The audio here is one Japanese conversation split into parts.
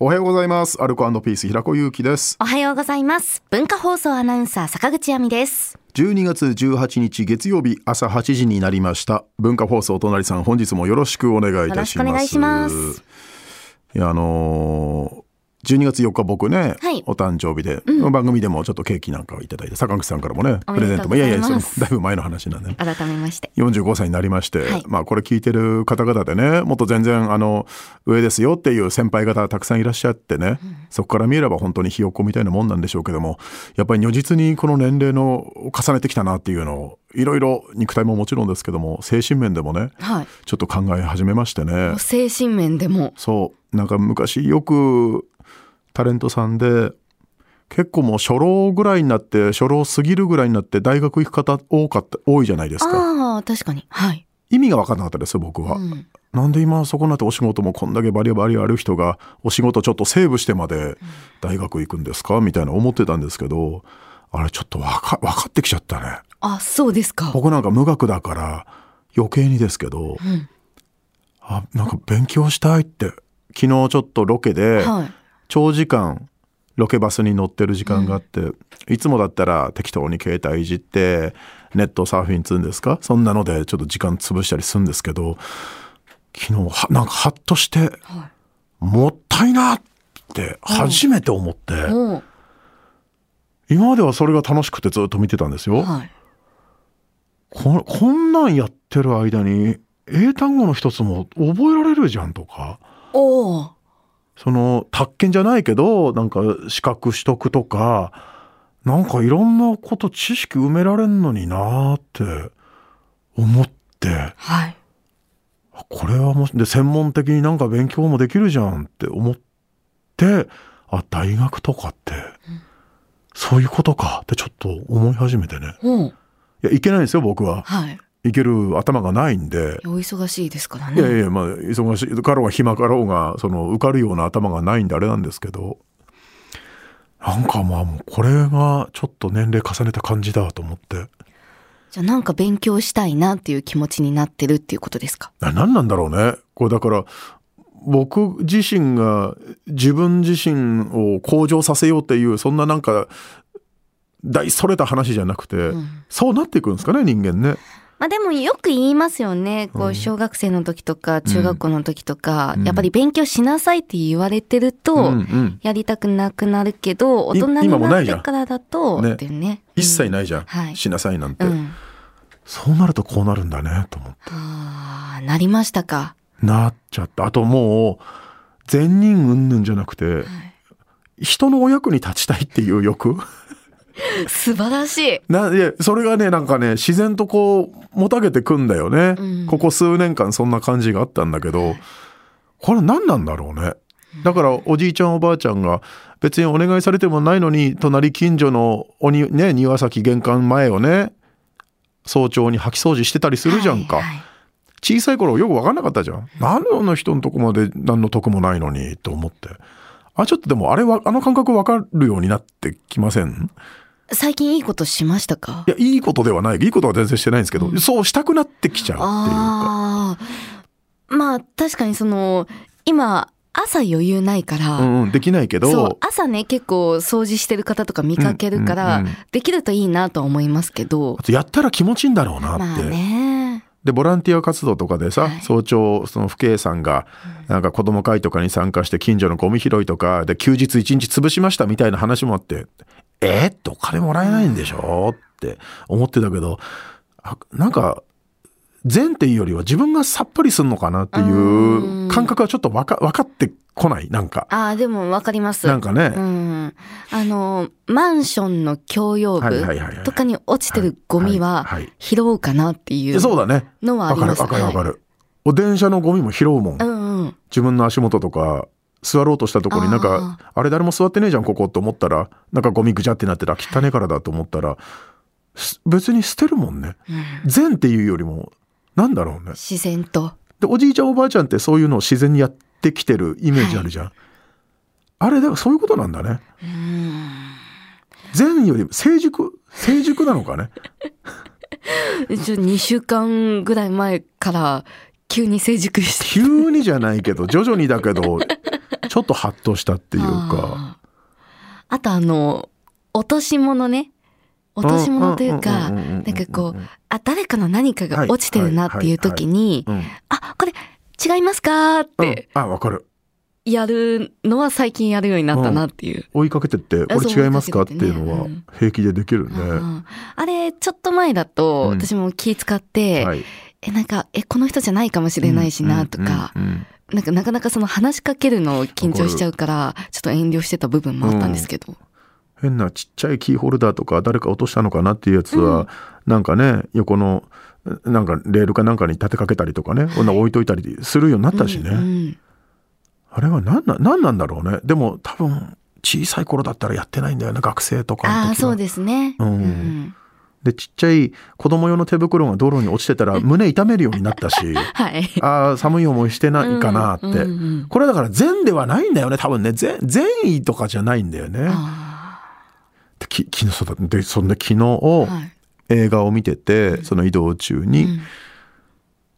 おはようございます。アルコピース平子祐希です。おはようございます。文化放送アナウンサー坂口亜美です。12月18日月曜日朝8時になりました。文化放送お隣さん本日もよろしくお願いいたします。よろしくお願いしますいやあのー12月4日僕ね、はい。お誕生日で、番組でもちょっとケーキなんかをいただいて坂口さんからもねおプレゼントもいやいやそのだいぶ前の話なんでね。改めまして。45歳になりまして、はい。まあこれ聞いてる方々でねもっと全然あの上ですよっていう先輩方たくさんいらっしゃってね、そこから見れば本当にひよっこみたいなもんなんでしょうけどもやっぱり如実にこの年齢の重ねてきたなっていうのをいろいろ肉体ももちろんですけども精神面でもねはい。ちょっと考え始めましてね。精神面でも。そう。なんか昔よくタレントさんで結構もう初老ぐらいになって初老過ぎるぐらいになって大学行く方多かった多いじゃないですか。ああ、確かに。はい。意味が分からなかったですよ僕は、うんなんで今そこになってお仕事もこんだけバリバリある人がお仕事ちょっとセーブしてまで大学行くんですか？みたいな思ってたんですけどあれちょっと分か分かってきちゃったねあ、そうですか。僕なんか無学だから余計にですけど、んあなんか勉強したいって昨日ちょっとロケではい。長時間ロケバスに乗ってる時間があって、いつもだったら適当に携帯いじってネットサーフィンつうんですか？そんなのでちょっと時間潰したりするんですけど昨日はなんかハッとしてはい。もったいなって初めて思って、今まではそれが楽しくてずっと見てたんですよ。はい。ここんなんやってる間に英単語の一つも覚えられるじゃんとかおお。その宅建じゃないけどなんか資格取得とかなんかいろんなこと知識埋められんのになーって思ってはい。これはもしで専門的になんか勉強もできるじゃんって思ってあ大学とかって、そういうことかってちょっと思い始めてねおう。いやいけないんですよ僕ははい。いける頭がないんでお忙しいですからいやいね。やまあ忙しいかろうが暇かろうがその受かるような頭がないんであれなんですけどなんかまあもうこれがちょっと年齢重ねた感じだと思ってじゃあなんか勉強したいなっていう気持ちになってるっていうことですか？な何なんだろうねこれだから僕自身が自分自身を向上させようっていうそんななんか大それた話じゃなくて、んそうなっていくんですかね人間ね。まあでもよく言いますよね。こう小学生の時とか中学校の時とか、うんやっぱり勉強しなさいって言われてると、やりたくなくなるけど、大い人になってからだと、ね。一切ないじゃん、はいしなさいなんて、うん。そうなるとこうなるんだねと思って。ああ、なりましたか。なっちゃった。あともう、善人云々じゃなくて、人のお役に立ちたいっていう欲 素晴らしい。ないや、それがね、なんかね、自然とこう、もたげてくんだよね。うんここ数年間そんな感じがあったんだけど、これ何なんだろうね。だから、おじいちゃんおばあちゃんが、別にお願いされてもないのに、隣近所のおに、ね、庭先玄関前をね、早朝に掃き掃除してたりするじゃんか。はいはい小さい頃よく分かんなかったじゃん。何であの人のとこまで何の得もないのにと思って。あ、ちょっとでもあれは、あの感覚分かるようになってきません？最近いいことしましたか？いや、いいことではない。いいことは全然してないんですけど、そうしたくなってきちゃうっていうか。まあ確かにその、今、朝余裕ないから、うんうん、できないけそうど、朝ね結構掃除してる方とか見かけるから、うんうんうんできるといいなとは思いますけど。やったら気持ちいいんだろうなって。まあね。で、ボランティア活動とかでさ、はい。早朝、その父兄さんが、なんか子供会とかに参加して近所のゴミ拾いとかで休日一日潰しましたみたいな話もあって、え？ー、ってお金もらえないんでしょ？って思ってたけど、あなんか、善っていうよりは自分がさっぱりすんのかなっていう感覚はちょっとわか分かってこない？なんか。ああでもわかります。なんかね。うん、あのマンションの共用部とかに落ちてるゴミは拾おうかなっていうそうだね。のはあわかるりますわかるわかる。はい。お電車のゴミも拾うもん。うんうん。自分の足元とか座ろうとしたところになんかあれ誰も座ってねえじゃんここって思ったらなんかゴミぐちゃってなってた汚ねえからだと思ったらす別に捨てるもんね。善っていうよりもなんだろうね。自然と。でおじいちゃんおばあちゃんってそういうのを自然にやってきてるイメージあるじゃん、あれだからそういうことなんだね。善より成熟成熟なのかね。ちょ2週間ぐらい前から急に成熟して。急にじゃないけど徐々にだけどちょっちょっとハッとしたっていうか。あとあの、落とし物ね。落とし物というか、なんかこう、あ、誰かの何かが落ちてるなっていう時に、うん。あ、これ違いますかってうんあ、わかる。やるのは最近やるようになったなっていう。追いかけてって、これ違いますかって追いうのは平気でできるね。うんあれ、ちょっと前だと、うん私も気使って、はい。え、なんか、え、この人じゃないかもしれないしな、とか、なんかなかなかその話しかけるのを緊張しちゃうから、ちょっと遠慮してた部分もあったんですけど。変なちっちゃいキーホルダーとか誰か落としたのかなっていうやつは、なんかね横のなんかレールかなんかに立てかけたりとかね、こんな置いといたりするようになったしね、うんうんあれは何な何なんだろうね。でも多分小さい頃だったらやってないんだよね学生とかの時は。ああ、そうですね。うん。んでちっちゃい子供用の手袋が道路に落ちてたら胸痛めるようになったし はい。ああ寒い思いしてないかなって、うんうんうんこれだから善ではないんだよね多分ね。善善意とかじゃないんだよね。あでき昨日そうだでそんで昨日、ーはい。映画を見ててその移動中に、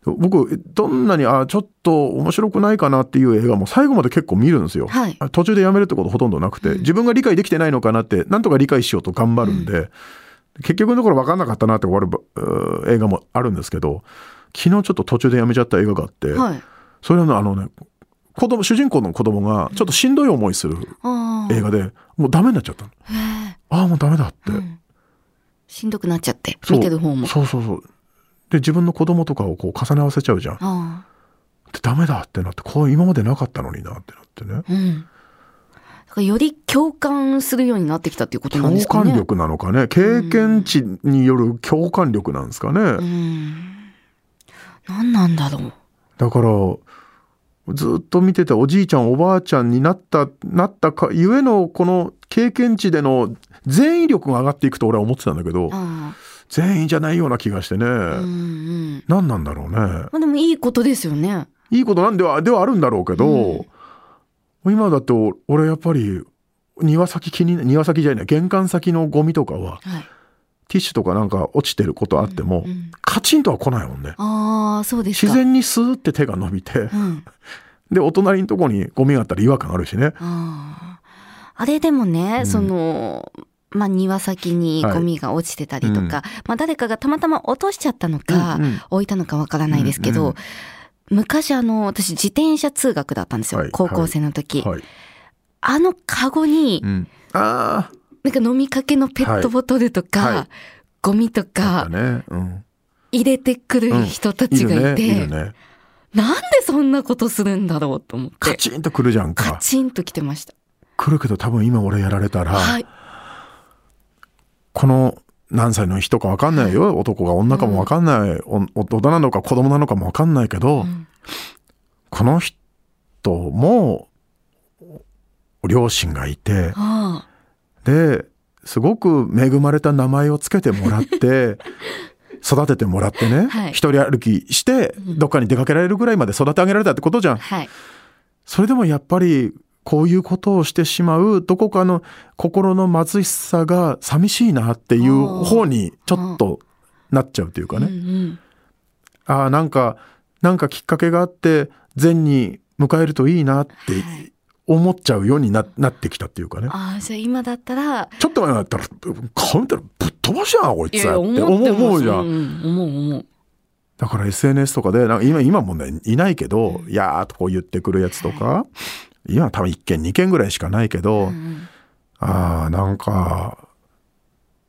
うん。僕どんなにあちょっと面白くないかなっていう映画も最後まで結構見るんですよ。はい。途中でやめるってことほとんどなくて、自分が理解できてないのかなってなんとか理解しようと頑張るんで、結局のところ分かんなかったなって終わる映画もあるんですけど昨日ちょっと途中でやめちゃった映画があって、はい。それはねあのね子供主人公の子供がちょっとしんどい思いする。映画でもうダメになっちゃったの。へああもうダメだって。えうんしんどくなっちゃって、見てる方も。そうそうそうで自分の子供とかをこう重ね合わせちゃうじゃんあでダメだってなってこう今までなかったのになってなってねあ。うん。だからより共感するようになってきたっていうことなんですかね。共感力なのかね経験値による共感力なんですかね、うん。何なんだろう。だからずっと見てたおじいちゃんおばあちゃんになったなったかゆえのこの経験値での善意力が上がっていくと俺は思ってたんだけどあ善意じゃないような気がしてね、あ。うんうん。何なんだろうねまあでもいいことですよね。いいことなんではではあるんだろうけど、今だと俺やっぱり庭先気に庭先じゃない玄関先のゴミとかははい。ティッシュとかなんか落ちてることあっても、うんカチンとは来ないもんね。ああ、そうですか。自然にスーって手が伸びて、うん。でお隣のとこにゴミがあったら違和感あるしね。ああ。あれでもね、うんその、まあ、庭先にゴミが落ちてたりとか、はいうんまあ、誰かがたまたま落としちゃったのか、うんうん置いたのかわからないですけど、うんうん昔あの、私自転車通学だったんですよ。はい高校生の時。はい。あのカゴにう、ん、あなんか飲みかけのペットボトルとか、はいはいゴミとかね。うん。入れてくる人たちがいて、いるね。いるね。なんでそんなことするんだろうと思って、カチンと来るじゃんカか。チンと来てました。来るけど多分今俺やられたら、はい。この何歳の人か分かんないよ。男が女かも分かんない、お大人なのか子供なのかも分かんないけど、ん。この人も両親がいてあですごく恵まれた名前をつけてもらって 育ててもらってね、はい。一人歩きしてどっかに出かけられるぐらいまで育て上げられたってことじゃん。あ。。はい。それでもやっぱりこういうことをしてしまうどこかの心の貧しさが寂しいなっていう方にちょっとなっちゃうっていうかね、うんうんああなんかなんかきっかけがあって善に迎えるといいなってはい。思っちゃうようにななってきたっていうかね。ああ、じゃあ今だったら、ちょっと前だったら顔見たらぶっ飛ばしやんこいついやいや、って思うじゃん、うん、思う思う。だから SNS とかでなんか今今もねいないけど「いやー」とこう言ってくるやつとか今多分1件2件ぐらいしかないけど、うんああなんか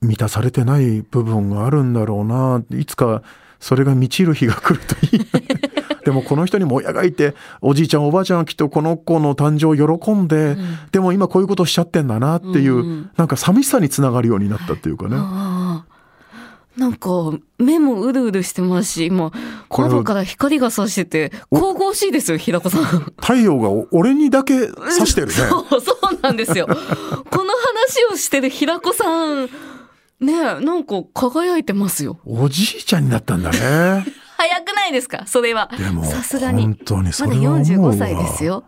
満たされてない部分があるんだろうな。いつかそれが満ちる日が来るといい。な でもこの人にも親がいておじいちゃんおばあちゃんはきっとこの子の誕生を喜んで、でも今こういうことしちゃってんだなっていう、うんなんか寂しさにつながるようになったっていうかね、ああ。なんか、目もうるうるしてますし、今、窓から光が差してて、神々しいですよ、平子さん。太陽が俺にだけ指してるね そう、そうなんですよ。この話をしてる平子さん、ねえ、なんか輝いてますよ。おじいちゃんになったんだね 早くないですか？それは。でもさすがに。本当にそまだれは思うわ45歳ですよ。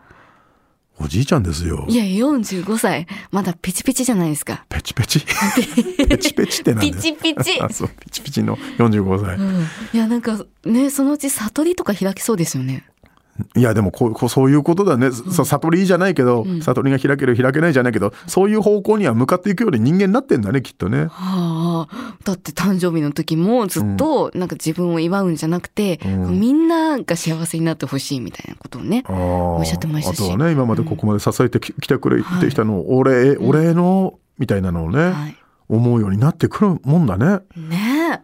おじいちゃんですよいや、45歳。まだピチピチじゃないですか。ペチペチ？ペチペチってなんだよピチピチ。あ そうピチピチの45歳、うん、いや、なんかね、そのうち悟りとか開きそうですよね。いやでもこうこうそういうことだね、さ悟りじゃないけど、悟りが開ける開けないじゃないけどそういう方向には向かっていくように人間になってんだねきっとね。はあ、だって誕生日の時もずっとなんか自分を祝うんじゃなくて、うん。みんなが幸せになってほしいみたいなことをね。おっしゃってましたし。あとはね今までここまで支えてき,、てくれてきたのを、お礼お礼のみたいなのをね、はい。思うようになってくるもんだね。ね。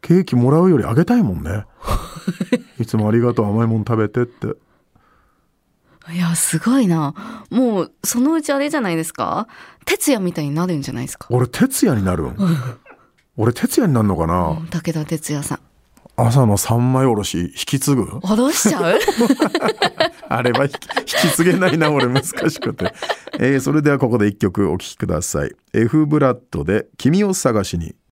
ケーキもらうよりあげたいもんね。いつもありがとう甘いもん食べてって。え。いや、すごいな。もう、そのうちあれじゃないですか？哲也みたいになるんじゃないですか？俺哲也になるん？俺哲也になるのかな、武田鉄矢さん。朝の三枚おろし引き継ぐ？脅しちゃう？あれは引き引き継げないな俺難しくて、えーそれではここで一曲お聴きください F ブラッドで君を探しに